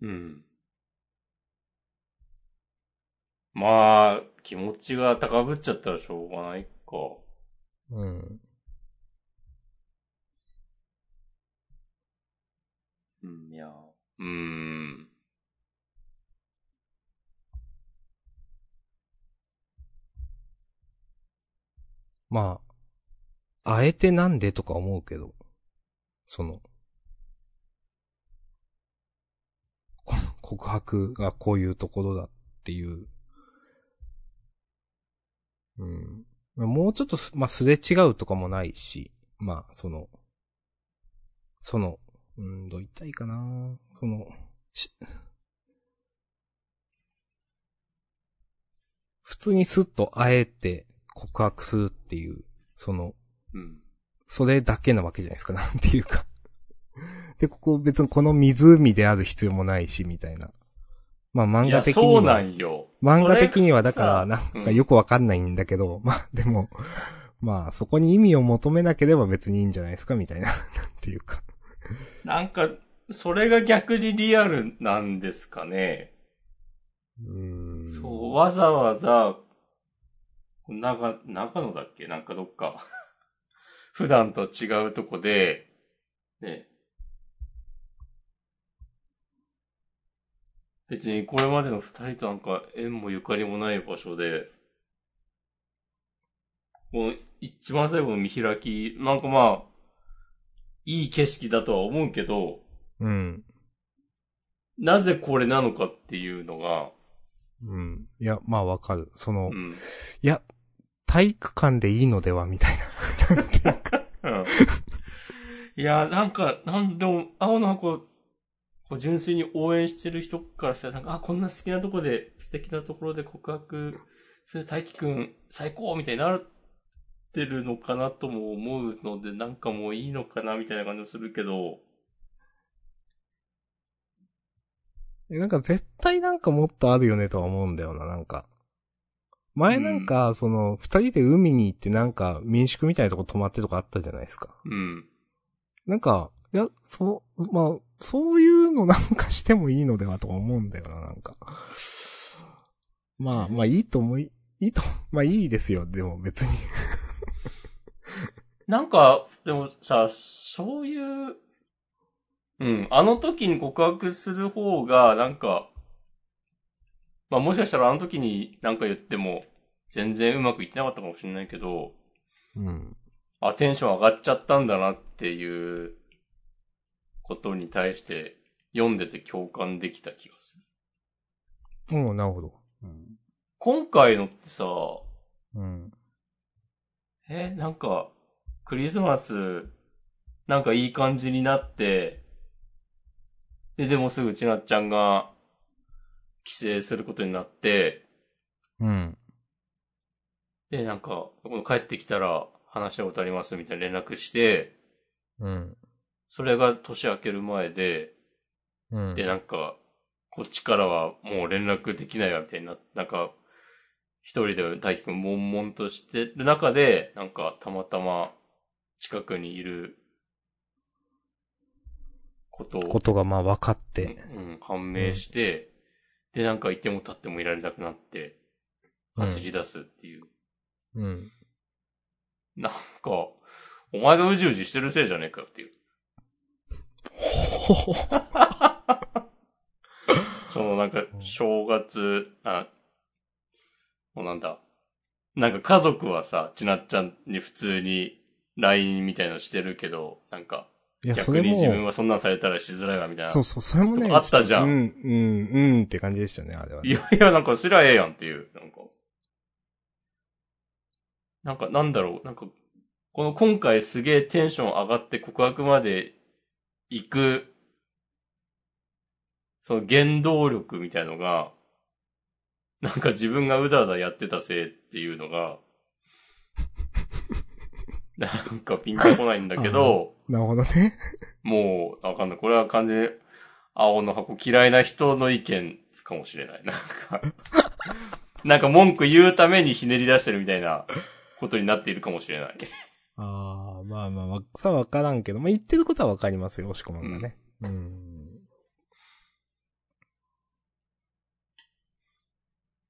うん。まあ、気持ちが高ぶっちゃったらしょうがないか。うん。うん、いや、うん。まあ、あえてなんでとか思うけど、その、告白がこういうところだっていう、うん。もうちょっとす、まあ、すれ違うとかもないし、まあ、その、その、うん、どう言ったらいいかなその、し普通にスッと会えて告白するっていう、その、うん。それだけなわけじゃないですか、なんていうか。で、ここ別にこの湖である必要もないし、みたいな。まあ漫画的には。そうなんよ。漫画的にはだから、なんさかよくわかんないんだけど、まあでも、まあそこに意味を求めなければ別にいいんじゃないですか、みたいな。なんていうか。なんか、それが逆にリアルなんですかね。う。そう、わざわざ、長、長野だっけ？なんかどっか、普段と違うとこで、ね。別にこれまでの二人となんか縁もゆかりもない場所で、この一番最後の見開き、なんかまあ、いい景色だとは思うけど、うん。なぜこれなのかっていうのが、うん。いや、まあわかる。その、いうん。や、体育館でいいのでは、みたいな。なんていうか。うんいや、なんか、なんでも、青の箱、こう純粋に応援してる人からしたら、なんか、あ、こんな好きなとこで、素敵なところで告白する大輝くん、最高みたいになってるのかなとも思うので、なんかもういいのかなみたいな感じもするけど、えなんか絶対なんかもっとあるよねとは思うんだよな、なんか。前なんか、その、二人で海に行ってなんか民宿みたいなとこ泊まってとかあったじゃないですか。うん。なんか、いや、そう、まあ、そういうのなんかしてもいいのではと思うんだよな、なんか。まあ、まあいいと思い、いいと、まあいいですよ、でも別に。なんか、でもさ、そういう、うん、あの時に告白する方が、なんか、まあもしかしたらあの時になんか言っても、全然うまくいってなかったかもしれないけど、うん。あ、テンション上がっちゃったんだなっていうことに対して、読んでて共感できた気がする。うん、なるほど。うん。今回のってさ、うん。え、なんか、クリスマス、なんかいい感じになって、で、でもすぐちなっちゃんが、帰省することになって、うん。で、なんか、帰ってきたら話したことありますみたいな連絡して、うん。それが年明ける前で、うん。で、なんか、こっちからはもう連絡できないわみたいにななんか、一人で大輝くん悶々としてる中で、なんかたまたま近くにいることを、ことがまあ分かっうんて。うん判明して、で、なんかいても立ってもいられなくなって、走り出すっていう。うん。なんか、お前がうじうじしてるせいじゃねえかっていう。ほほほ。そのなんかう、ん正月、あ、もうなんだ。なんか家族はさ、ちなっちゃんに普通に LINE みたいのしてるけど、なんか、いや、そ逆れに自分も、はそんなんされたらしづらいわみたいな。そうそう、それもね、あったじゃんうん、うん、うんって感じでしたね、あれは、いやいや、なんかすりゃええやんっていう、なんか。なんか、なんだろう、なんか、この今回すげえテンション上がって告白まで行く、その原動力みたいのが、なんか自分がうだうだやってたせいっていうのが、なんかピンとこないんだけど、なるほどね。もう、わかんない。これは完全に、青の箱嫌いな人の意見かもしれない。なんか、なんか文句言うためにひねり出してるみたいなことになっているかもしれない。ああ、まあまあまあ、さわからんけど、まあ言ってることはわかりますよ、押し込まんがね。うん。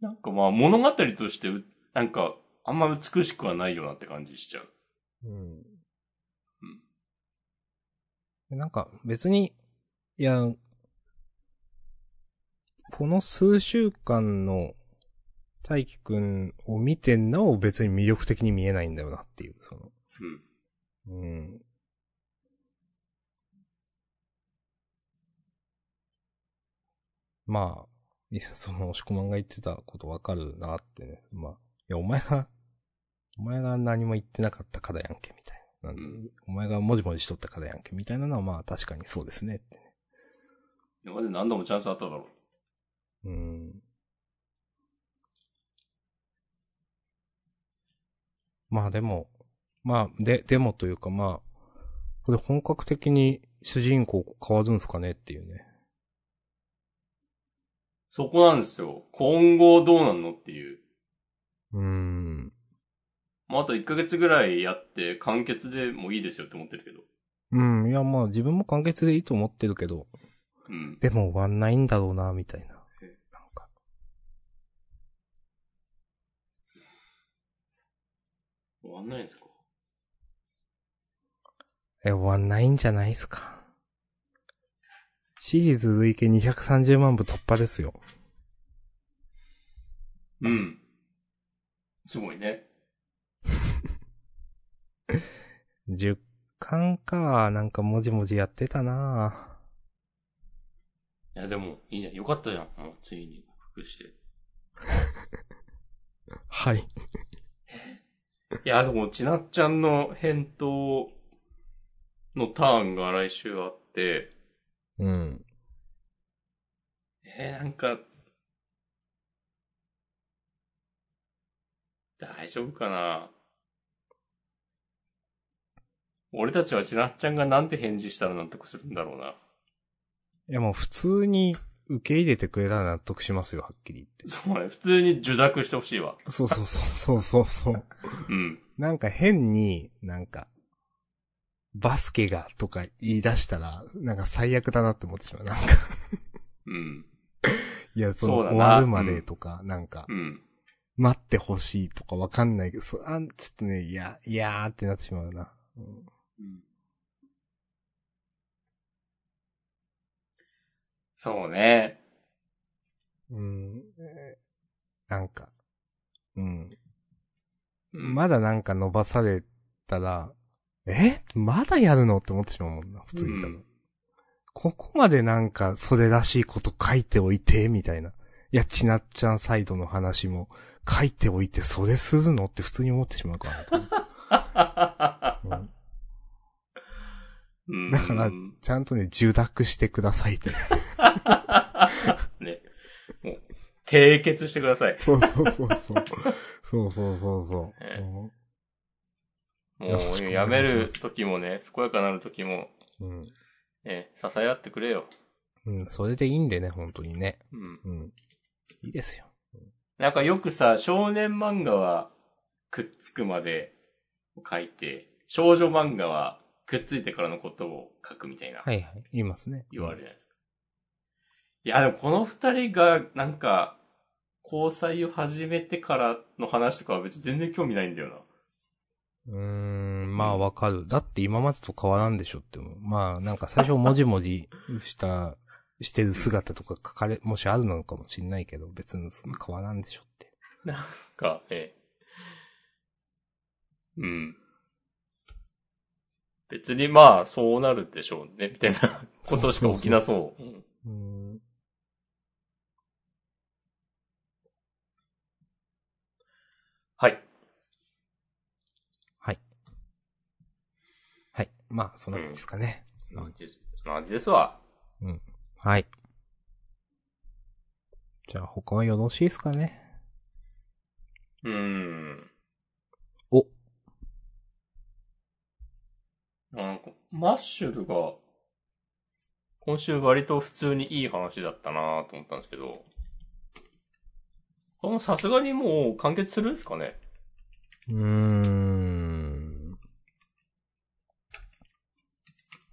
なんかまあ物語としてう、なんか、あんま美しくはないよなって感じしちゃう。うん。なんか、別に、いや、この数週間の大輝くんを見てなお別に魅力的に見えないんだよなっていう、その。うん。うん。まあ、その、押し込まんが言ってたことわかるなってね。まあ、いや、お前が、お前が何も言ってなかったからやんけ、みたいな。お前がもじもじしとったからやんけ、みたいなのはまあ確かにそうですねってね。今まで何度もチャンスあっただろうん。まあでも、まあ、で、でもというかまあ、これ本格的に主人公変わるんすかねっていうね。そこなんですよ。今後どうなんのっていう。うーん。まあ、あと1ヶ月ぐらいやって完結でもいいですよって思ってるけど。うん、いやまあ自分も完結でいいと思ってるけど、うん。でも終わんないんだろうな、みたいな。えなんか。終わんないんですか？え、終わんないんじゃないですか？シリーズ累計230万部突破ですよ。うん。すごいね。10巻か、なんかもじもじやってたないや、でも、いいじゃん。よかったじゃん。もう、ついに、復して。はい。いや、でも、ちなっちゃんの返答のターンが来週あって、うん。えー、なんか、大丈夫かな俺たちはちなっちゃんがなんて返事したら納得するんだろうな。いやもう普通に受け入れてくれたら納得しますよ、はっきり言って。そうね。普通に受諾してほしいわ。そうそうそう、そうそうそう。うん。なんか変に、なんか、バスケがとか言い出したら、なんか最悪だなって思ってしまう。なんか、うん。いや、その終わるまでとか、なんか、うん。待ってほしいとかわかんないけど、そあちょっとね、いや、いやーってなってしまうな。うんうんそうね。うん。えーなんか、うん。うんまだなんか伸ばされたら、え？まだやるの？って思ってしまうもんな、普通に多分。うんここまでなんか、それらしいこと書いておいて、みたいな。いや、ちなっちゃんサイドの話も、書いておいて、それするの？って普通に思ってしまうからな、うんうんだからちゃんとね、受諾してくださいって。ね。もう、締結してください。そうそうそうそう。そうそうそうそう。ええうんもう、やめる時もね、健やかなる時も、うん。ね、支え合ってくれよ。うん、それでいいんでね、本当にね。うん。うん。いいですよ。なんかよくさ、少年漫画はくっつくまで書いて、少女漫画はくっついてからのことを書くみたいなはいはい。言いますね。言われるじゃないですか。いや、でもこの二人がなんか、交際を始めてからの話とかは別に全然興味ないんだよな。うーん、まあわかる。だって今までと変わらんでしょって思う。まあなんか最初もじもじした、してる姿とか書かれ、もしあるのかもしんないけど、別にそんな変わらんでしょって。なんか、ええ。うん。別にまあ、そうなるでしょうね、みたいなことしか起きなそう。うんうーん。はい。はい。はい。まあ、そんな感じですかね。そんな感じですそんな感じですわ。はい。じゃあ他はよろしいですかね。うーん。なんか、マッシュルが、今週割と普通にいい話だったなと思ったんですけど、これもさすがにもう完結するんですかね？うーん。で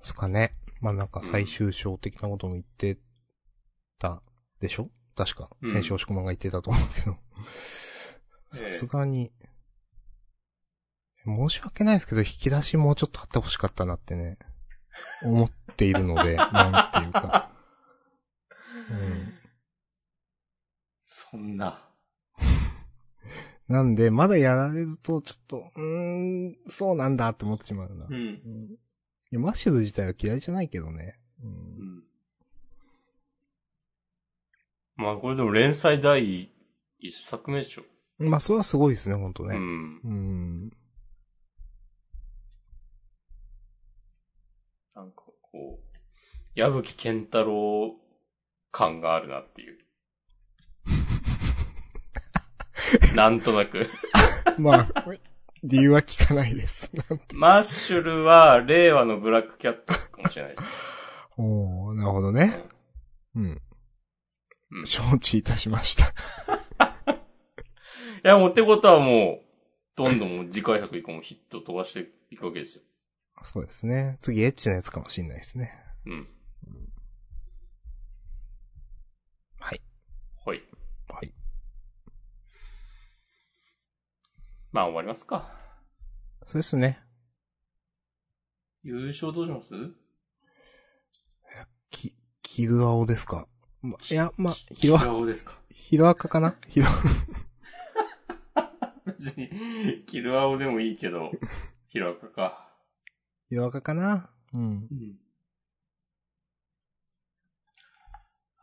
すかね。まあなんか最終章的なことも言ってたでしょ？確か。うん先週押し込まんが言ってたと思うけど。ええさすがに。申し訳ないですけど、引き出しもうちょっとあってほしかったなってね、思っているので、なんていうか。うん。そんな。なんで、まだやられると、ちょっと、うーん、そうなんだって思ってしまうな。うん。うんいや、マッシュル自体は嫌いじゃないけどね。う。うんん。まあこれでも連載第一作目でしょ。まあ、それはすごいですね、ほんとね。うん。うんかこう、矢吹健太郎感があるなっていう。なんとなく。まあ、理由は聞かないです。マッシュルは令和のブラックキャットかもしれないです。おー、なるほどね。うん。うん承知いたしました。いや、もうってことはもう、どんどん次回作以降もヒット飛ばしていくわけですよ。そうですね。次、エッチなやつかもしれないですね。うん。はい。はい。はい。まあ終わりますか。そうですね。優勝どうします？き、キルアオですか。ま、いや、ま、ヒロアカ、顔ですかヒロアカかな？ヒロ、別に、キルアオでもいいけど、ヒロアカか。ヒロアカかな？うん。うん。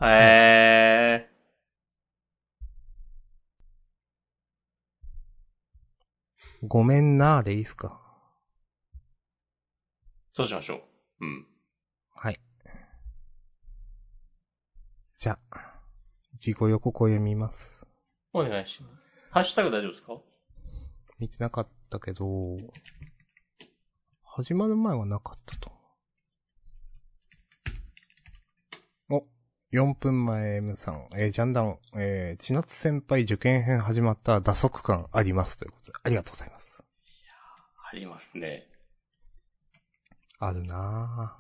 へえ。ごめんなーでいいですか？そうしましょう。うん。はい。じゃあ、自己予告を読みます。お願いします。ハッシュタグ大丈夫ですか？見てなかったけど、始まる前はなかったと。お、4分前 M さん、えージャンダン、えー、千夏先輩受験編始まった打足感ありますということで、ありがとうございます。ありますね。あるな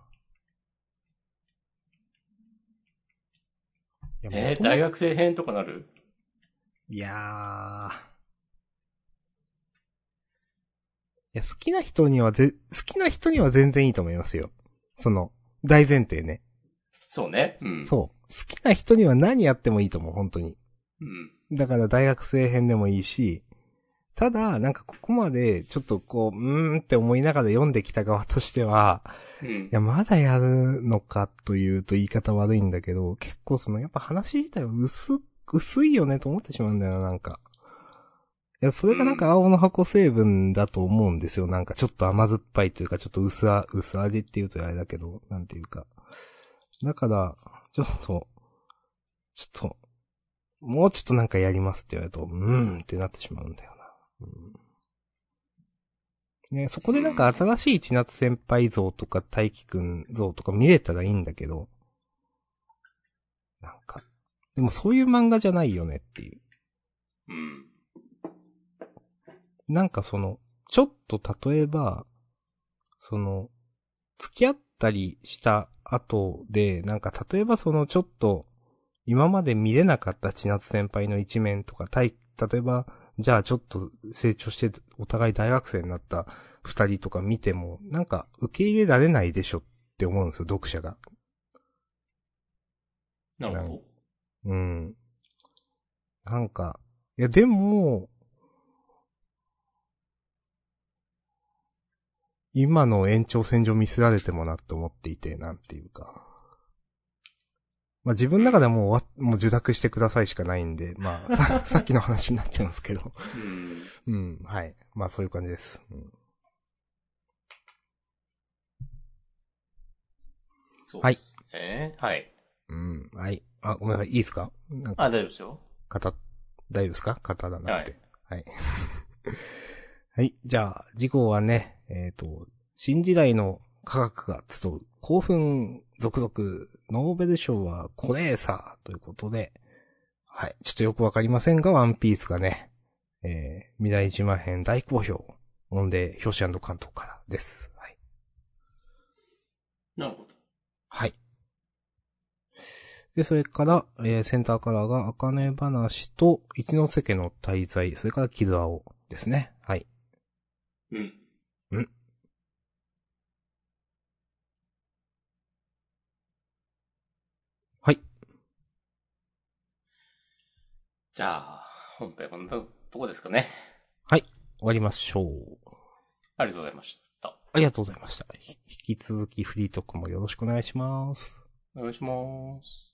ぁ。いやえー、大学生編とかなる？いやー。いや、好きな人にはぜ、好きな人には全然いいと思いますよ。その、大前提ね。そうね。うん。そう。好きな人には何やってもいいと思う、本当に。うん。だから大学生編でもいいし、ただ、なんかここまで、ちょっとこう、うーんって思いながら読んできた側としては、うんい。や、まだやるのかというと言い方悪いんだけど、結構その、やっぱ話自体は薄、薄いよねと思ってしまうんだよな、なんか。いや、それがなんか青の箱成分だと思うんですよ。なんかちょっと甘酸っぱいというか、ちょっと薄あ、薄味っていうとあれだけど、なんていうか。だから、ちょっと、ちょっと、もうちょっとなんかやりますって言われると、うーんってなってしまうんだよな。うん、ね、そこでなんか新しい千夏先輩像とか大輝くん像とか見れたらいいんだけど、なんか、でもそういう漫画じゃないよねっていう。うん。なんかその、ちょっと例えば、その、付き合ったりした後で、なんか例えばそのちょっと、今まで見れなかった千夏先輩の一面とか、たい例えば、じゃあちょっと成長してお互い大学生になった二人とか見ても、なんか受け入れられないでしょって思うんですよ、読者が。なるほど。うん。なんか、いやでも、今の延長線上見せられてもなって思っていて、なんていうか。まあ自分の中ではもう終わ、もう受諾してくださいしかないんで、まあ、さ さっきの話になっちゃうんですけど。うん。うん、はい。まあそういう感じです。うん、そうはいですね。はい。うん、はい。あ、ごめんなさい、いいですか？あ、大丈夫ですよ。型、大丈夫ですか？型だなくて。はい。はい。じゃあ、次号はね、えっ、と、新時代の科学が集う興奮続々、ノーベル賞はこれさ、ということで、はい。ちょっとよくわかりませんが、ワンピースがね、えー、未来島編大好評。音で、表紙関東からです。はい。なるほど。はい。で、それから、えーセンターカラーが、あかね話と、一ノ瀬家の滞在、それから、キズアオですね。はい。うん。うんはい。じゃあ、本編こんなととこですかね？終わりましょう。ありがとうございました。ありがとうございました。ひ引き続きフリートークもよろしくお願いします。お願いします。